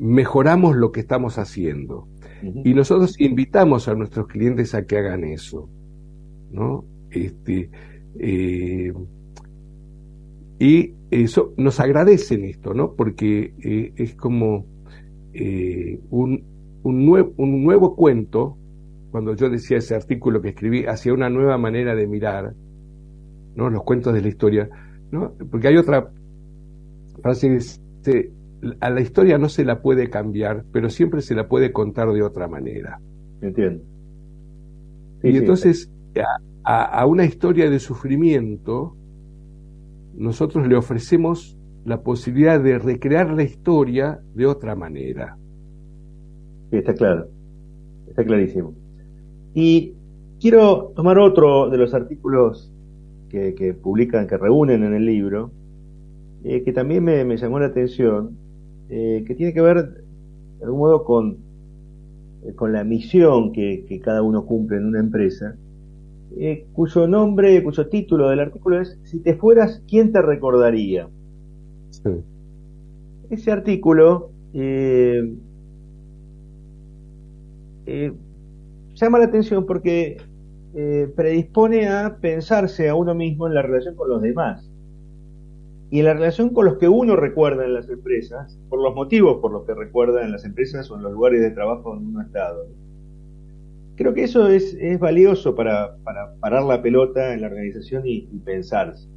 mejoramos lo que estamos haciendo. Y nosotros invitamos a nuestros clientes a que hagan eso. ¿no? Este, eh, y eso nos agradecen esto, ¿no? Porque eh, es como eh, un, un, nuevo un nuevo cuento, cuando yo decía ese artículo que escribí, hacia una nueva manera de mirar, ¿no? Los cuentos de la historia, ¿no? Porque hay otra frase que dice, a la historia no se la puede cambiar, pero siempre se la puede contar de otra manera. Entiendo. y entonces, a, a, una historia de sufrimiento, nosotros le ofrecemos la posibilidad de recrear la historia de otra manera. Sí, está claro, está clarísimo. Y quiero tomar otro de los artículos que, publican, que reúnen en el libro, eh, que también me, llamó la atención, eh, que tiene que ver de algún modo con, eh, con la misión que, cada uno cumple en una empresa, cuyo nombre, cuyo título del artículo es Si te fueras, ¿quién te recordaría? Ese artículo llama la atención porque eh, predispone a pensarse a uno mismo en la relación con los demás y en la relación con los que uno recuerda en las empresas, por los motivos por los que recuerda en las empresas o en los lugares de trabajo donde uno ha estado. Creo que eso es, es valioso para, para, parar la pelota en la organización y, pensarse.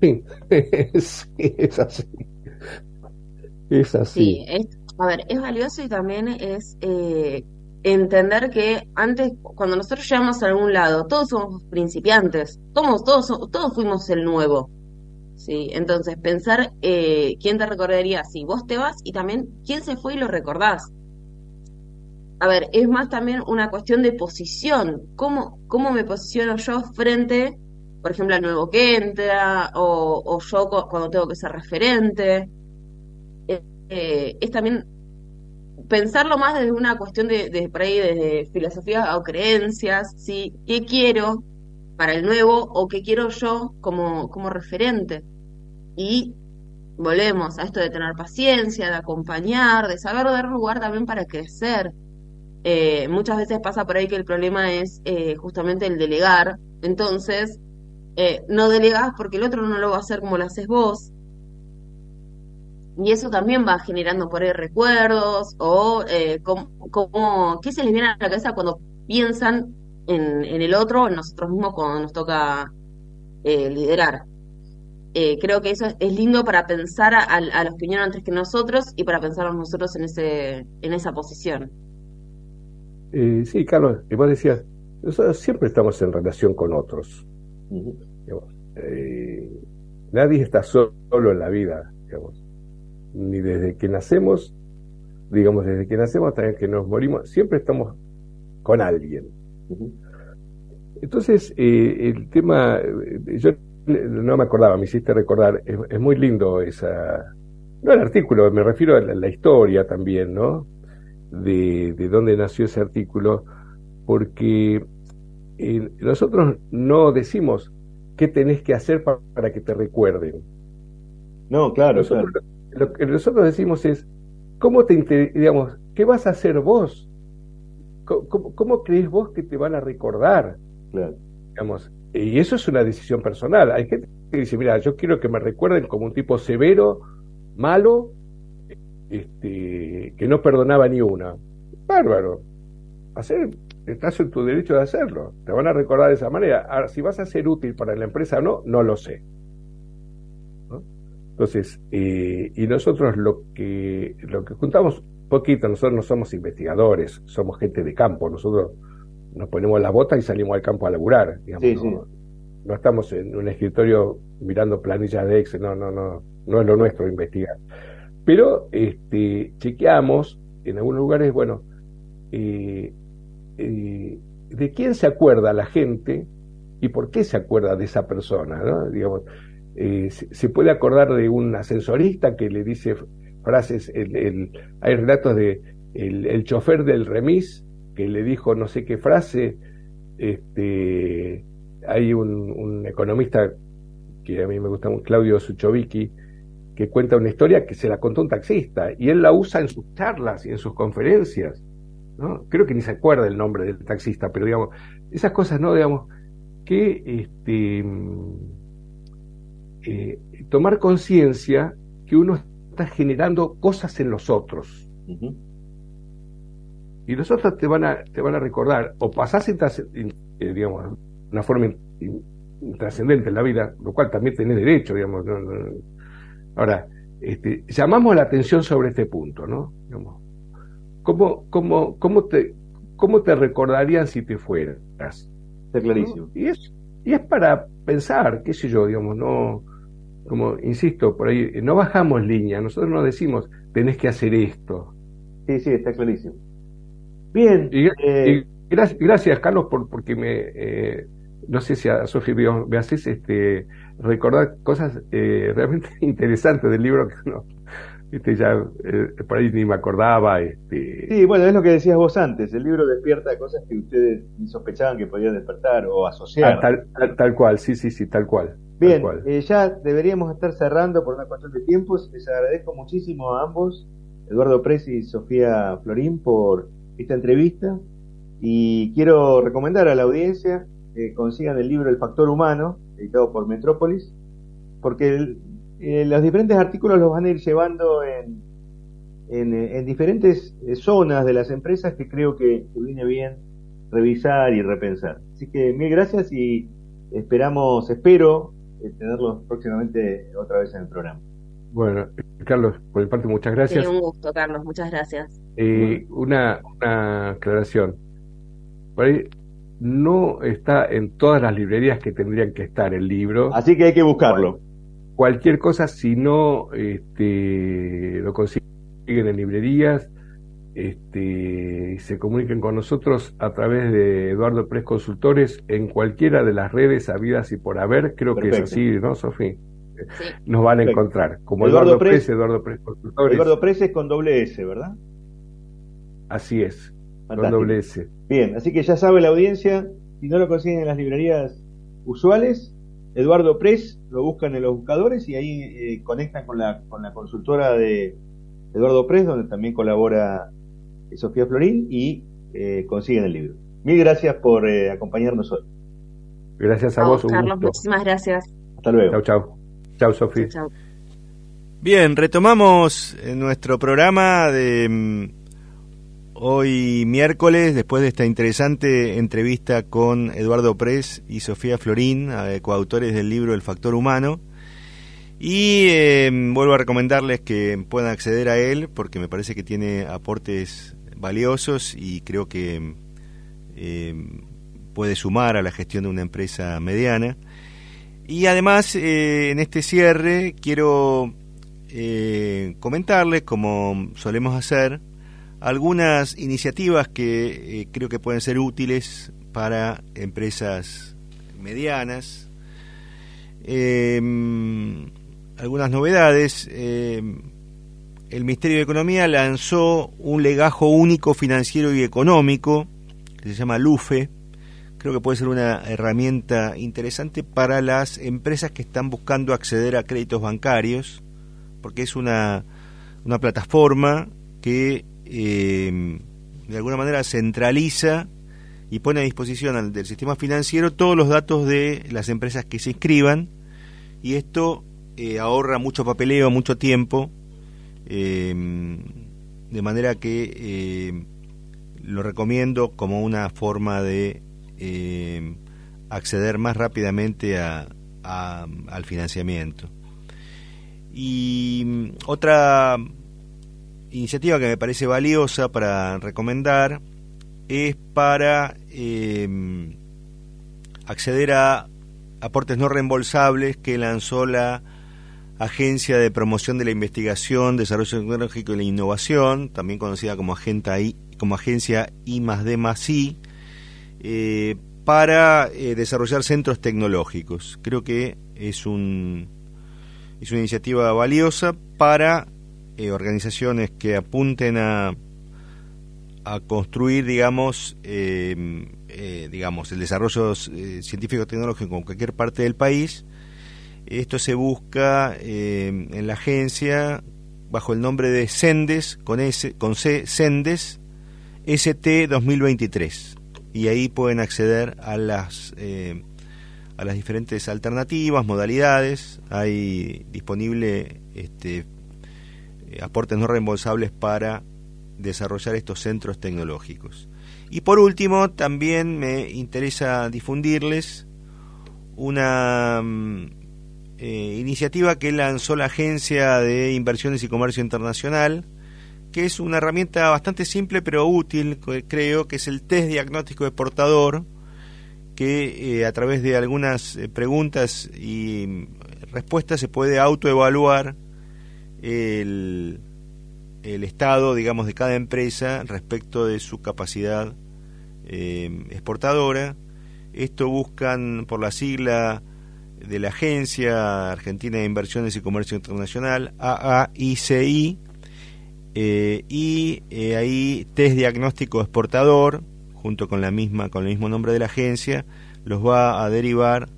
Sí, [laughs] es, así. Es así. Sí, a ver, es valioso y también es eh, entender que antes, cuando nosotros llegamos a algún lado, todos somos principiantes, todos, todos, todos fuimos el nuevo. Sí, entonces pensar eh, quién te recordaría si vos te vas y también quién se fue y lo recordás. A ver, es más también una cuestión de posición. ¿Cómo, cómo me posiciono yo frente, por ejemplo, al nuevo que entra o, o yo cuando tengo que ser referente? Eh, eh, es también pensarlo más desde una cuestión de, por ahí, desde filosofía o creencias, ¿sí? ¿Qué quiero para el nuevo o qué quiero yo como, como referente? Y volvemos a esto de tener paciencia, de acompañar, de saber dar lugar también para crecer. Eh, muchas veces pasa por ahí que el problema es eh, justamente el delegar. Entonces, eh, no delegas porque el otro no lo va a hacer como lo haces vos. Y eso también va generando por ahí recuerdos o eh, como, qué se les viene a la cabeza cuando piensan en, en el otro, en nosotros mismos cuando nos toca eh, liderar. Eh, creo que eso es, lindo para pensar a, los que vinieron antes que nosotros y para pensar a nosotros en, ese, en esa posición. sí, Carlos, y vos decías, nosotros siempre estamos en relación con otros. nadie está solo en la vida. Digamos ni desde que nacemos, digamos, desde que nacemos hasta que nos morimos, siempre estamos con alguien. Entonces, eh, el tema, eh, yo no me acordaba, me hiciste recordar, es, muy lindo esa, no el artículo, me refiero a la, historia también, ¿no? De, de, dónde nació ese artículo, porque eh, nosotros no decimos qué tenés que hacer para, que te recuerden. No, claro, claro lo que nosotros decimos es, ¿cómo te, digamos, qué vas a hacer vos? ¿Cómo, crees vos que te van a recordar? Digamos, y eso es una decisión personal. Hay gente que dice, mira, yo quiero que me recuerden como un tipo severo, malo, este, que no perdonaba ni una. Bárbaro. Hacer, estás en tu derecho de hacerlo. Te van a recordar de esa manera. Ahora, si vas a ser útil para la empresa o no, no lo sé. Entonces, eh, y nosotros lo que, lo que juntamos poquito, nosotros no somos investigadores, somos gente de campo, nosotros nos ponemos las botas y salimos al campo a laburar, digamos, no, estamos en un escritorio mirando planillas de Excel, no, no, no, no es lo nuestro investigar. Pero este, chequeamos en algunos lugares, bueno, eh, eh, de quién se acuerda la gente y por qué se acuerda de esa persona, ¿no? Digamos, eh, se, puede acordar de un ascensorista que le dice frases, el, hay relatos de el, chofer del remis que le dijo no sé qué frase, este, hay un, economista que a mí me gusta mucho, Claudio Suchovicki, que cuenta una historia que se la contó un taxista y él la usa en sus charlas y en sus conferencias. ¿no? Creo que ni se acuerda el nombre del taxista, pero digamos, esas cosas, ¿no? Digamos, que este, eh, tomar conciencia que uno está generando cosas en los otros. Y los otros te van a, te van a recordar, o pasás en, eh, digamos, una forma trascendente en la vida, lo cual también tenés derecho, digamos. Ahora, este, llamamos la atención sobre este punto, ¿no? ¿cómo, cómo, cómo, te, ¿Cómo te recordarían si te fueras? Está clarísimo. Y, es, y es para pensar, qué sé yo, digamos, no, como insisto, por ahí, no bajamos línea, nosotros no decimos, tenés que hacer esto. Sí, sí, está clarísimo. Bien. Y, eh, gracias, Carlos, por, porque me, eh, no sé si a Sofía me haces este, recordar cosas eh, [laughs] realmente interesantes del libro que no, este, ya por ahí ni me acordaba. Este... Sí, bueno, es lo que decías vos antes, el libro despierta cosas que ustedes ni sospechaban que podían despertar o asociar. Ah, tal, cual, sí, sí, sí, tal cual. Bien, ya deberíamos estar cerrando por una cuestión de tiempos. Les agradezco muchísimo a ambos, Eduardo Presi y Sofía Florín, por esta entrevista y quiero recomendar a la audiencia que consigan el libro El Factor Humano, editado por Metrópolis, porque eh, los diferentes artículos los van a ir llevando en, en, diferentes eh, zonas de las empresas que creo que, viene bien revisar y repensar. Así que mil gracias y esperamos, espero eh, tenerlos próximamente otra vez en el programa. Bueno, Carlos, por mi parte, muchas gracias. Sí, un gusto, Carlos, muchas gracias. Eh, una, una aclaración. Por ahí no está en todas las librerías que tendrían que estar el libro. Así que hay que buscarlo. Cualquier cosa, si no este, lo consiguen en librerías, este, se comuniquen con nosotros a través de Eduardo Pres Consultores en cualquiera de las redes habidas y por haber. Creo que es así, ¿no, Sofía? nos van a encontrar. Como Eduardo, Eduardo Eduardo Pres Eduardo Pres con doble S, ¿verdad? Así es, con doble S. Bien, así que ya sabe la audiencia, si no lo consiguen en las librerías usuales, Eduardo Pres lo buscan en los buscadores y ahí eh, conectan con la, con la consultora de Eduardo Pres, donde también colabora Sofía Florín y eh, consiguen el libro. Mil gracias por acompañarnos hoy. Gracias a, vos, Carlos. Muchísimas gracias. Hasta luego. Chao, chao. Chao, Sofía. Bien, retomamos nuestro programa de mm, hoy miércoles, después de esta interesante entrevista con Eduardo Pres y Sofía Florín, coautores del libro El Factor Humano. Y vuelvo a recomendarles que puedan acceder a él porque me parece que tiene aportes valiosos y creo que em, puede sumar a la gestión de una empresa mediana. Y además, eh, en este cierre, quiero eh, comentarles, como solemos hacer, algunas iniciativas que eh, creo que pueden ser útiles para empresas medianas. Algunas novedades. Em, el Ministerio de Economía lanzó un legajo único financiero y económico, que se llama LUFE, creo que puede ser una herramienta interesante para las empresas que están buscando acceder a créditos bancarios, porque es una, una plataforma que eh, de alguna manera centraliza y pone a disposición del sistema financiero todos los datos de las empresas que se inscriban y esto eh, ahorra mucho papeleo, mucho tiempo, eh, de manera que lo recomiendo como una forma de eh, acceder más rápidamente a, al financiamiento. Y otra iniciativa que me parece valiosa para recomendar es para acceder a aportes no reembolsables que lanzó la Agencia de Promoción de la Investigación, Desarrollo Tecnológico y la Innovación, también conocida como, como Agencia I más D más I, eh, para eh, desarrollar centros tecnológicos. Creo que es, un, es una iniciativa valiosa para eh, organizaciones que apunten a, a construir, digamos, digamos, el desarrollo científico tecnológico en cualquier parte del país. Esto se busca en la agencia bajo el nombre de Sendes, con, S, con C, Sendes, ST 2023 y ahí pueden acceder a las eh, a las diferentes alternativas, modalidades. Hay disponible este, eh, aportes no reembolsables para desarrollar estos centros tecnológicos. Y por último, también me interesa difundirles una mm, eh, iniciativa que lanzó la Agencia de Inversiones y Comercio Internacional, que es una herramienta bastante simple pero útil, creo, que es el test diagnóstico exportador, que eh, a través de algunas eh, preguntas y respuestas se puede autoevaluar el, estado, digamos, de cada empresa respecto de su capacidad exportadora. Esto buscan por la sigla de la Agencia Argentina de Inversiones y Comercio Internacional, AAICI, eh, y eh, ahí test diagnóstico exportador, junto con la misma, con el mismo nombre de la agencia, los va a derivar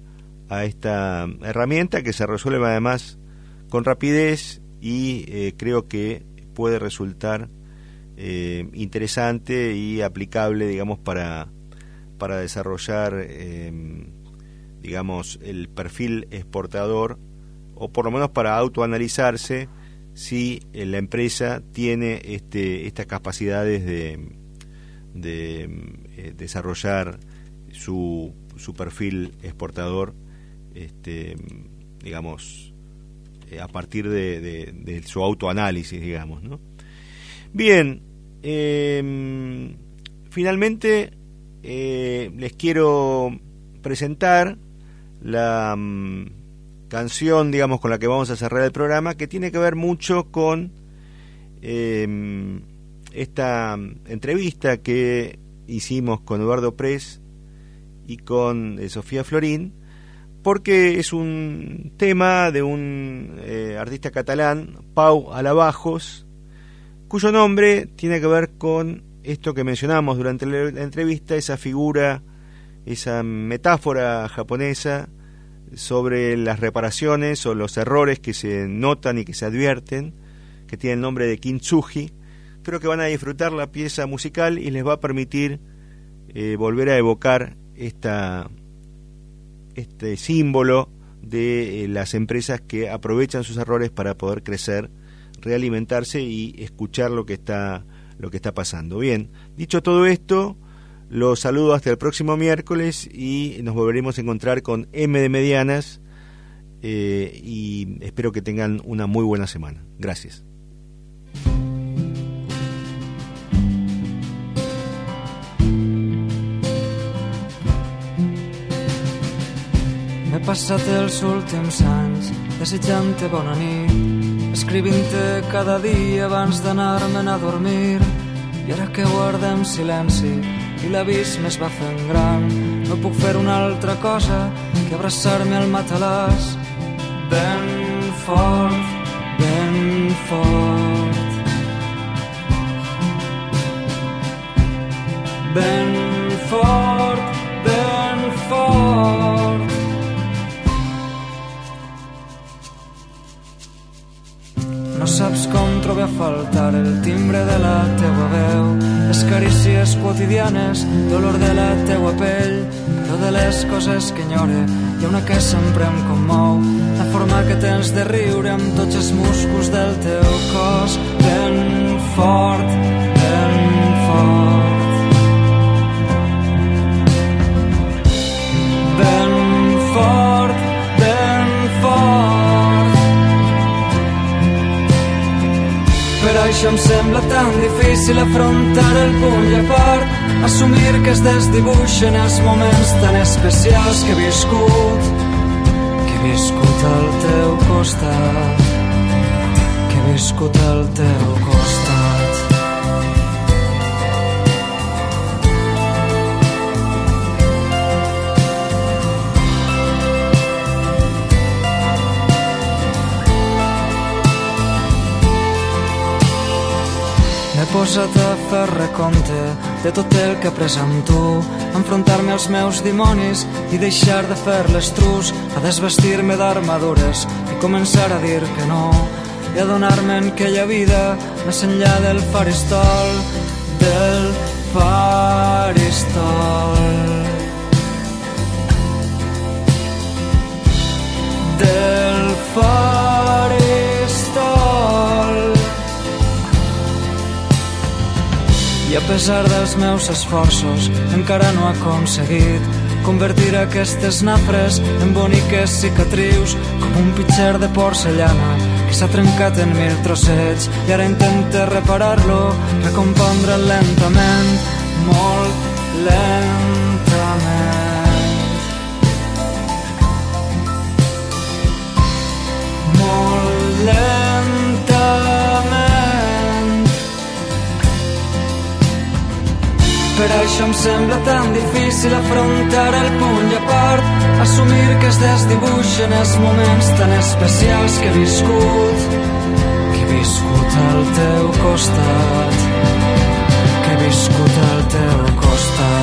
a esta herramienta que se resuelve además con rapidez y eh, creo que puede resultar eh, interesante y aplicable, digamos, para, para desarrollar, em, digamos, el perfil exportador o por lo menos para autoanalizarse si eh, la empresa tiene este, estas capacidades de, eh, desarrollar su, su perfil exportador, este, digamos, a partir de, su autoanálisis, digamos, ¿no? Bien, eh, finalmente eh, les quiero presentar la mm, canción, digamos, con la que vamos a cerrar el programa, que tiene que ver mucho con em, esta entrevista que hicimos con Eduardo Pres y con eh, Sofía Florín, porque es un tema de un eh, artista catalán, Pau Alabajos, cuyo nombre tiene que ver con esto que mencionamos durante la entrevista, esa figura, esa metáfora japonesa sobre las reparaciones o los errores que se notan y que se advierten, que tiene el nombre de Kintsugi. Creo que van a disfrutar la pieza musical y les va a permitir eh, volver a evocar esta, este símbolo de eh, las empresas que aprovechan sus errores para poder crecer realimentarse y escuchar lo que está lo que está pasando. Bien, dicho todo esto, los saludo hasta el próximo miércoles y nos volveremos a encontrar con M de Medianas eh, y espero que tengan una muy buena semana. Gracias. M'he passat els últims anys desitjant-te bona nit escrivint-te cada dia abans d'anar-me'n a dormir i ara que guardem silenci i l'avís més va fent gran. No puc fer una altra cosa que abraçar-me al matalàs. Ben fort, ben fort. Ben fort, ben fort No saps com trobo a faltar el timbre de la teua veu, les carícies quotidianes, dolor de la teua pell, però de les coses que enyore hi ha una que sempre em commou, la forma que tens de riure amb tots els músculs del teu cos, ben fort, ben fort. Ben fort, Això em sembla tan difícil afrontar el punt i a part, assumir que es desdibuixen els moments tan especials que he viscut, que he viscut al teu costat, que he viscut al teu costat. Posat a fer recompte de tot el que he après amb tu, enfrontar-me als meus dimonis i deixar de fer l'estrus, a desvestir-me d'armadures i començar a dir que no, i adonar-me en aquella vida més enllà del faristol, del faristol. Del faristol pesar dels meus esforços, encara no ha aconseguit convertir aquestes nafres en boniques cicatrius com un pitxer de porcellana que s'ha trencat en mil trossets i ara intenta reparar-lo, recompondre lentament, molt lentament. Molt lentament. Per això em sembla tan difícil afrontar el punt i a part, assumir que es desdibuixen els moments tan especials que he viscut, que he viscut al teu costat, que he viscut al teu costat.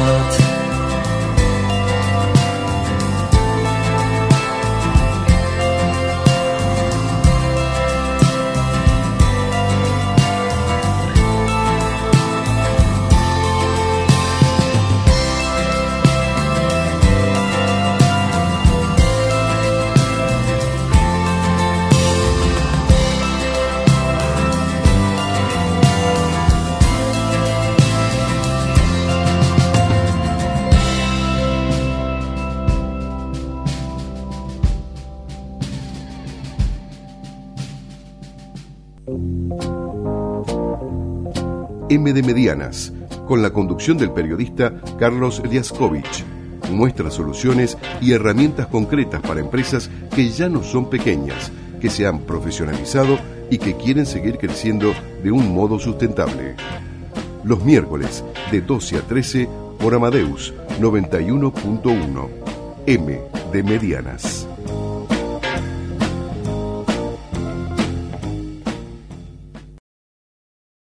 M de Medianas, con la conducción del periodista Carlos Liaskovich. Muestra soluciones y herramientas concretas para empresas que ya no son pequeñas, que se han profesionalizado y que quieren seguir creciendo de un modo sustentable. Los miércoles de 12 a 13 por Amadeus 91.1. M de Medianas.